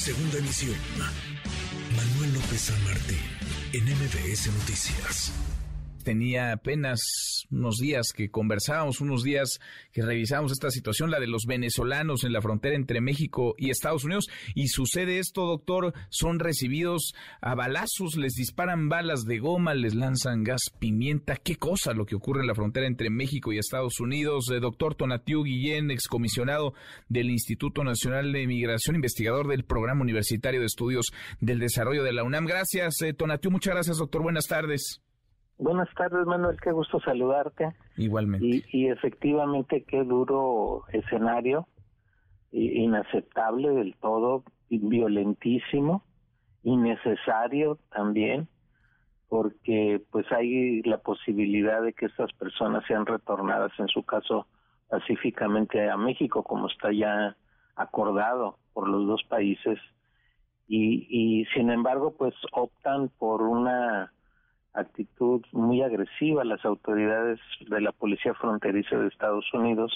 Segunda emisión. Manuel López San Martín, en MBS Noticias tenía apenas unos días que conversábamos, unos días que revisamos esta situación, la de los venezolanos en la frontera entre México y Estados Unidos. Y sucede esto, doctor, son recibidos a balazos, les disparan balas de goma, les lanzan gas pimienta. ¿Qué cosa lo que ocurre en la frontera entre México y Estados Unidos? Eh, doctor Tonatiu Guillén, excomisionado del Instituto Nacional de Migración, investigador del Programa Universitario de Estudios del Desarrollo de la UNAM. Gracias, eh, Tonatiu. Muchas gracias, doctor. Buenas tardes. Buenas tardes, Manuel, qué gusto saludarte. Igualmente. Y, efectivamente, qué duro escenario, inaceptable del todo, violentísimo, innecesario también, porque pues hay la posibilidad de que estas personas sean retornadas, en su caso, pacíficamente a México, como está ya acordado por los dos países, y, y sin embargo, pues optan por una actitud muy agresiva las autoridades de la policía fronteriza de Estados Unidos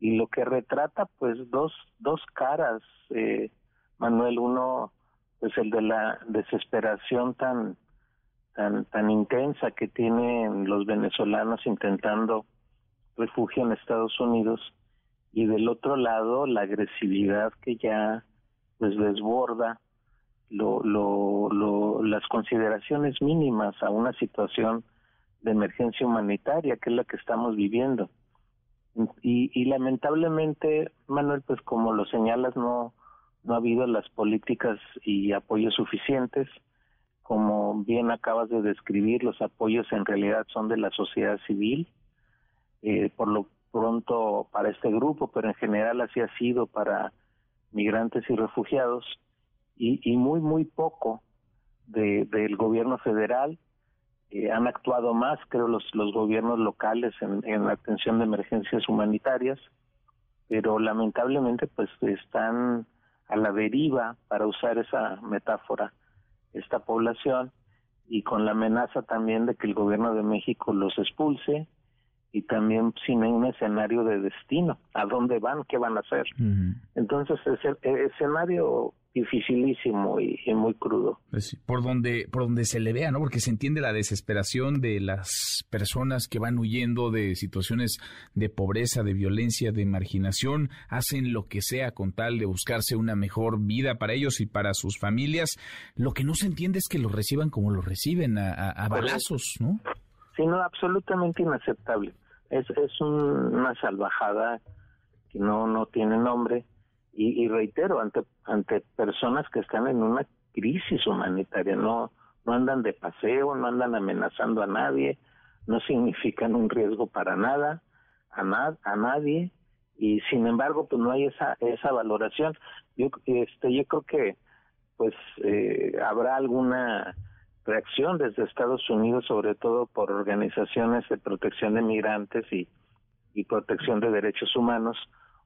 y lo que retrata pues dos dos caras eh, Manuel. Uno pues el de la desesperación tan tan tan intensa que tienen los venezolanos intentando refugio en Estados Unidos y del otro lado la agresividad que ya pues desborda lo, lo, las consideraciones mínimas a una situación de emergencia humanitaria, que es la que estamos viviendo. Y, y lamentablemente, Manuel, pues como lo señalas, no, no ha habido las políticas y apoyos suficientes. Como bien acabas de describir, los apoyos en realidad son de la sociedad civil, eh, por lo pronto para este grupo, pero en general así ha sido para migrantes y refugiados y, muy, muy poco de, del gobierno federal. Eh, han actuado más, creo, los, los gobiernos locales en, en la atención de emergencias humanitarias, pero lamentablemente pues están a la deriva, para usar esa metáfora, esta población, y con la amenaza también de que el gobierno de México los expulse y también sin un escenario de destino, a dónde van, qué van a hacer. Entonces, ese, el escenario dificilísimo y, muy crudo. Pues por donde por donde se le vea, ¿no? Porque se entiende la desesperación de las personas que van huyendo de situaciones de pobreza, de violencia, de marginación, hacen lo que sea con tal de buscarse una mejor vida para ellos y para sus familias. Lo que no se entiende es que los reciban como los reciben a, balazos, ¿no? Sí, no, absolutamente inaceptable. Es, es una salvajada que no no tiene nombre y, reitero, ante, ante personas que están en una crisis humanitaria, no, no andan de paseo, no andan amenazando a nadie, no significan un riesgo para nada, a, a nadie, y sin embargo, pues no hay esa, esa valoración. Yo, este, yo creo que pues eh, habrá alguna reacción desde Estados Unidos, sobre todo por organizaciones de protección de migrantes y, y protección de derechos humanos,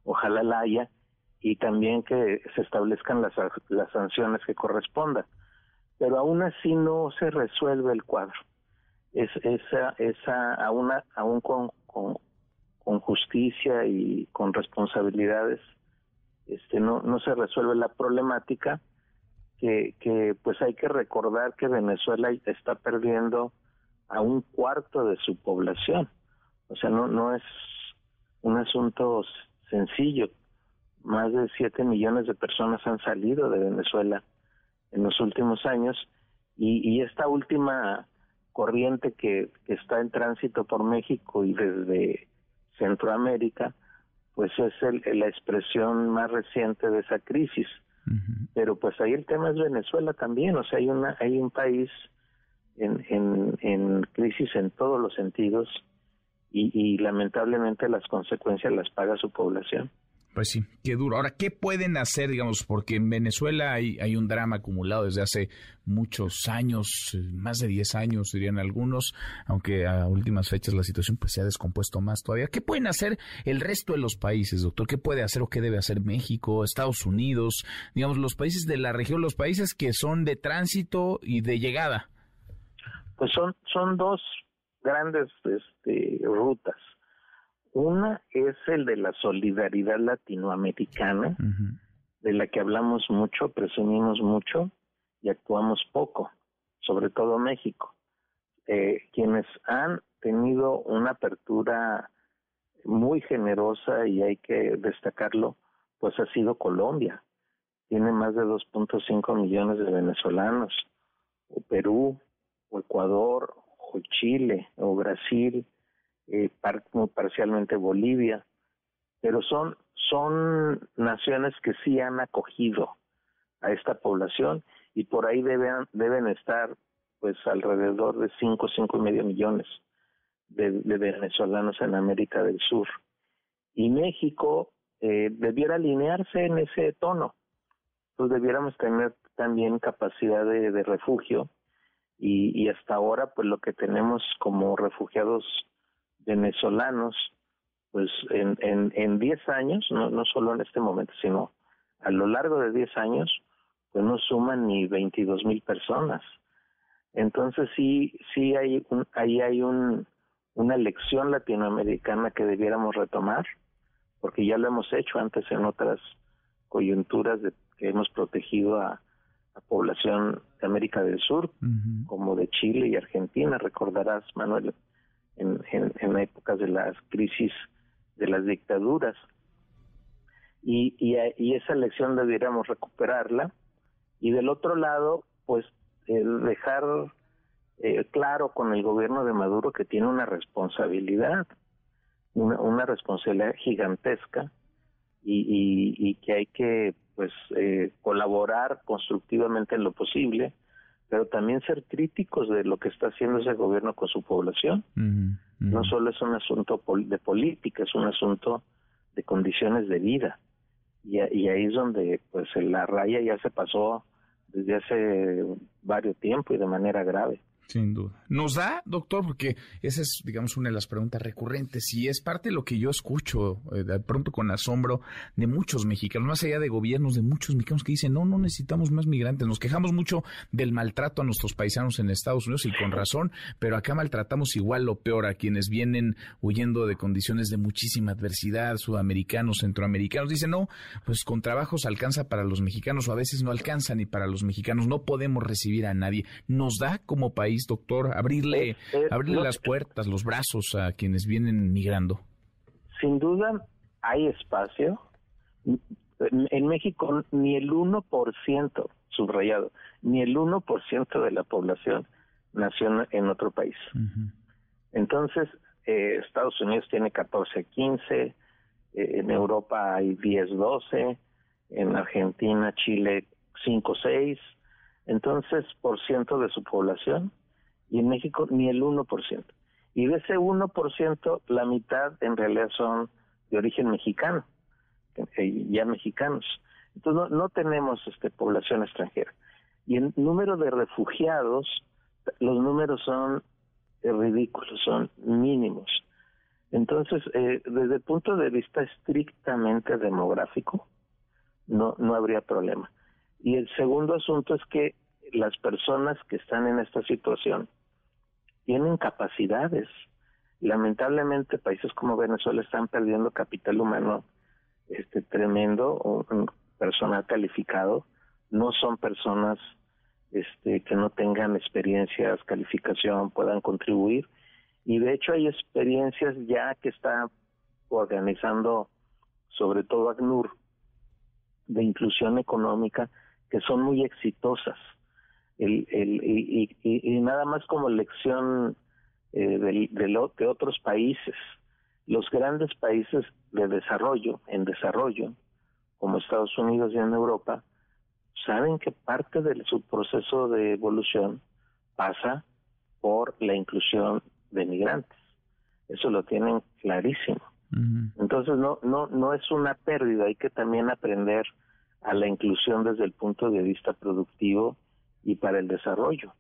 ojalá la haya, y también que se establezcan las, las sanciones que correspondan. Pero aún así no se resuelve el cuadro. Es, esa, esa, aún, aún con, con, justicia y con responsabilidades, este, no, no se resuelve la problemática que, que pues hay que recordar que Venezuela está perdiendo a un cuarto de su población. O sea, no, no es un asunto sencillo más de 7 millones de personas han salido de Venezuela en los últimos años y, esta última corriente que, está en tránsito por México y desde Centroamérica, pues es la expresión más reciente de esa crisis. Pero pues ahí el tema es Venezuela también, o sea, hay, una, hay un país en, en, en crisis en todos los sentidos y, y lamentablemente las consecuencias las paga su población. Pues sí, qué duro. Ahora, ¿qué pueden hacer, digamos, porque en Venezuela hay, hay un drama acumulado desde hace muchos años, eh, más de 10 años, dirían algunos, aunque a últimas fechas la situación pues se ha descompuesto más todavía. ¿Qué pueden hacer el resto de los países, doctor? ¿Qué puede hacer o qué debe hacer México, Estados Unidos, digamos, los países de la región, los países que son de tránsito y de llegada? Pues son, son dos grandes este, rutas una es el de la solidaridad latinoamericana, de la que hablamos mucho, presumimos mucho y actuamos poco, sobre todo México. Eh, quienes han tenido una apertura muy generosa y hay que destacarlo, pues ha sido Colombia. Tiene más de 2.5 millones de venezolanos, o Perú, o Ecuador, o Chile, o Brasil, eh, parcialmente Bolivia, pero son, son naciones que sí han acogido a esta población y por ahí deben, deben estar pues alrededor de 5, cinco y medio millones de, venezolanos en América del Sur. Y México eh, debiera alinearse en ese tono. Pues debiéramos tener también capacidad de, refugio y, hasta ahora pues lo que tenemos como refugiados venezolanos pues en, en, en 10 años, no, no solo en este momento, sino a lo largo de 10 años, pues no suman ni 22 mil personas. Entonces sí, sí hay un, ahí hay un, una lección latinoamericana que debiéramos retomar, porque ya lo hemos hecho antes en otras coyunturas de que hemos protegido a, a población de América del Sur, como de Chile y Argentina, recordarás, Manuel, en, en, épocas de las crisis de las dictaduras. Y, y, y esa lección debiéramos recuperarla. Y del otro lado, pues dejar eh, claro con el gobierno de Maduro que tiene una responsabilidad, una, una responsabilidad gigantesca y, y, que hay que pues eh, colaborar constructivamente en lo posible, pero también ser críticos de lo que está haciendo ese gobierno con su población. No solo es un asunto de política, es un asunto de condiciones de vida. Y, y ahí es donde pues la raya ya se pasó desde hace varios tiempo y de manera grave. Sin duda. ¿Nos da, doctor? Porque esa es, digamos, una de las preguntas recurrentes y es parte de lo que yo escucho eh, de pronto con asombro de muchos mexicanos, más allá de gobiernos, de muchos mexicanos que dicen, no, no necesitamos más migrantes. Nos quejamos mucho del maltrato a nuestros paisanos en Estados Unidos y con razón, pero acá maltratamos igual lo peor a quienes vienen huyendo de condiciones de muchísima adversidad, sudamericanos, centroamericanos. Dicen, no, pues con trabajos alcanza para los mexicanos o a veces no alcanza ni para los mexicanos. No podemos recibir a nadie. ¿Nos da como país doctor? Abrirle, eh, eh, abrirle las puertas, los brazos a quienes vienen migrando. Sin duda hay espacio. En México ni el 1%, subrayado, ni el 1% de la población nació en otro país. Entonces, eh, Estados Unidos tiene 14, 15, en Europa hay 10, 12, en Argentina, Chile 5, 6, entonces por ciento de su población y en México ni el 1%. Y de ese 1%, la mitad en realidad son de origen mexicano, eh, ya mexicanos. Entonces no, tenemos este, población extranjera. Y en número de refugiados, los números son eh, ridículos, son mínimos. Entonces, eh, desde el punto de vista estrictamente demográfico, no, no habría problema. Y el segundo asunto es que las personas que están en esta situación tienen capacidades. Lamentablemente países como Venezuela están perdiendo capital humano este tremendo, personal calificado, no son personas este que no tengan experiencias, calificación, puedan contribuir. Y de hecho hay experiencias ya que está organizando sobre todo ACNUR de inclusión económica que son muy exitosas el, el, y, y, nada más como lección eh, de, de, otros países. Los grandes países de desarrollo, en desarrollo, como Estados Unidos y en Europa, saben que parte de su proceso de evolución pasa por la inclusión de migrantes. Eso lo tienen clarísimo. Entonces no no no es una pérdida, hay que también aprender a la inclusión desde el punto de vista productivo y para el desarrollo.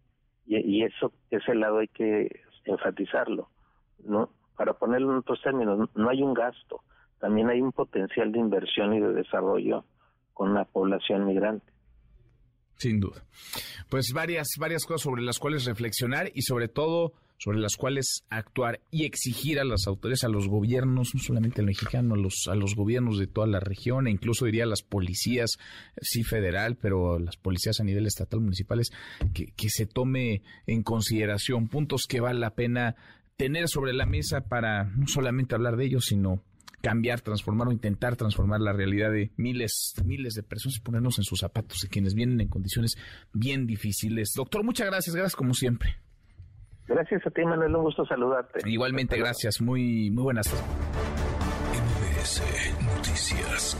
Y, y eso, ese lado hay que enfatizarlo. ¿no? Para ponerlo en otros términos, no hay un gasto, también hay un potencial de inversión y de desarrollo con la población migrante. Sin duda. Pues varias, varias cosas sobre las cuales reflexionar y sobre todo sobre las cuales actuar y exigir a las autoridades, a los gobiernos, no solamente el mexicano, a los, a los gobiernos de toda la región, e incluso diría a las policías, sí federal, pero las policías a nivel estatal, municipales, que, que se tome en consideración puntos que vale la pena tener sobre la mesa para no solamente hablar de ellos, sino cambiar, transformar o intentar transformar la realidad de miles, miles de personas y ponernos en sus zapatos de quienes vienen en condiciones bien difíciles. Doctor, muchas gracias, gracias como siempre. Gracias a ti, Manuel, un gusto saludarte. Igualmente, gracias, muy, muy buenas. MBS Noticias.